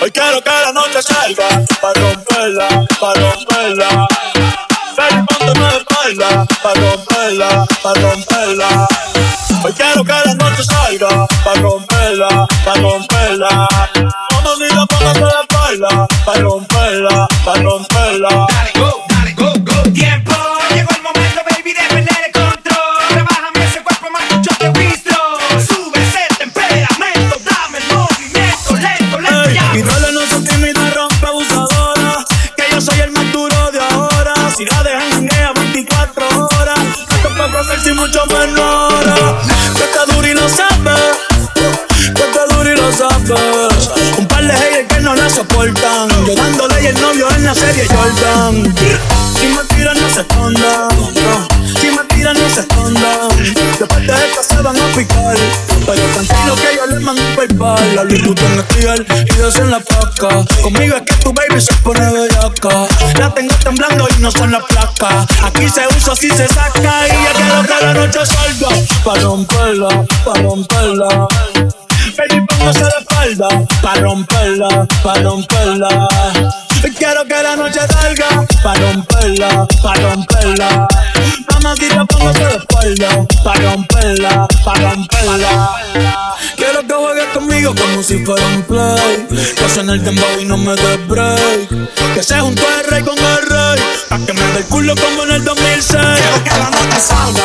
Hoy quiero que la noche salga Pa' romperla, pa' romperla. Ven ponte de espalda Pa' romperla, pa' romperla. Hoy quiero que la noche salga Pa' romperla, pa' romperla. Y el novio en la serie Jordan. Si me tiran, no se escondan. Si me tiran, no se escondan. Después de esto se van a picar. Pero tranquilo que yo les mando un. La luz en espiral y dos en la placa. Conmigo es que tu baby se pone bellaca. La tengo temblando y no son las placas. Aquí se usa, así se saca. Y ya quiero que la noche salga. Pa' romperla, pa' romperla. Baby, póngase la espalda Pa' romperla, pa' romperla Quiero que la noche salga Pa' romperla, pa' romperla. Mamacita, póngase la espalda Pa' romperla, pa' romperla. Quiero que juegues conmigo como si fuera un play. Que suene el dembow y no me dé break. Que se juntó el rey con el rey Pa' que me dé el culo como en el 2006 Quiero que la noche salga,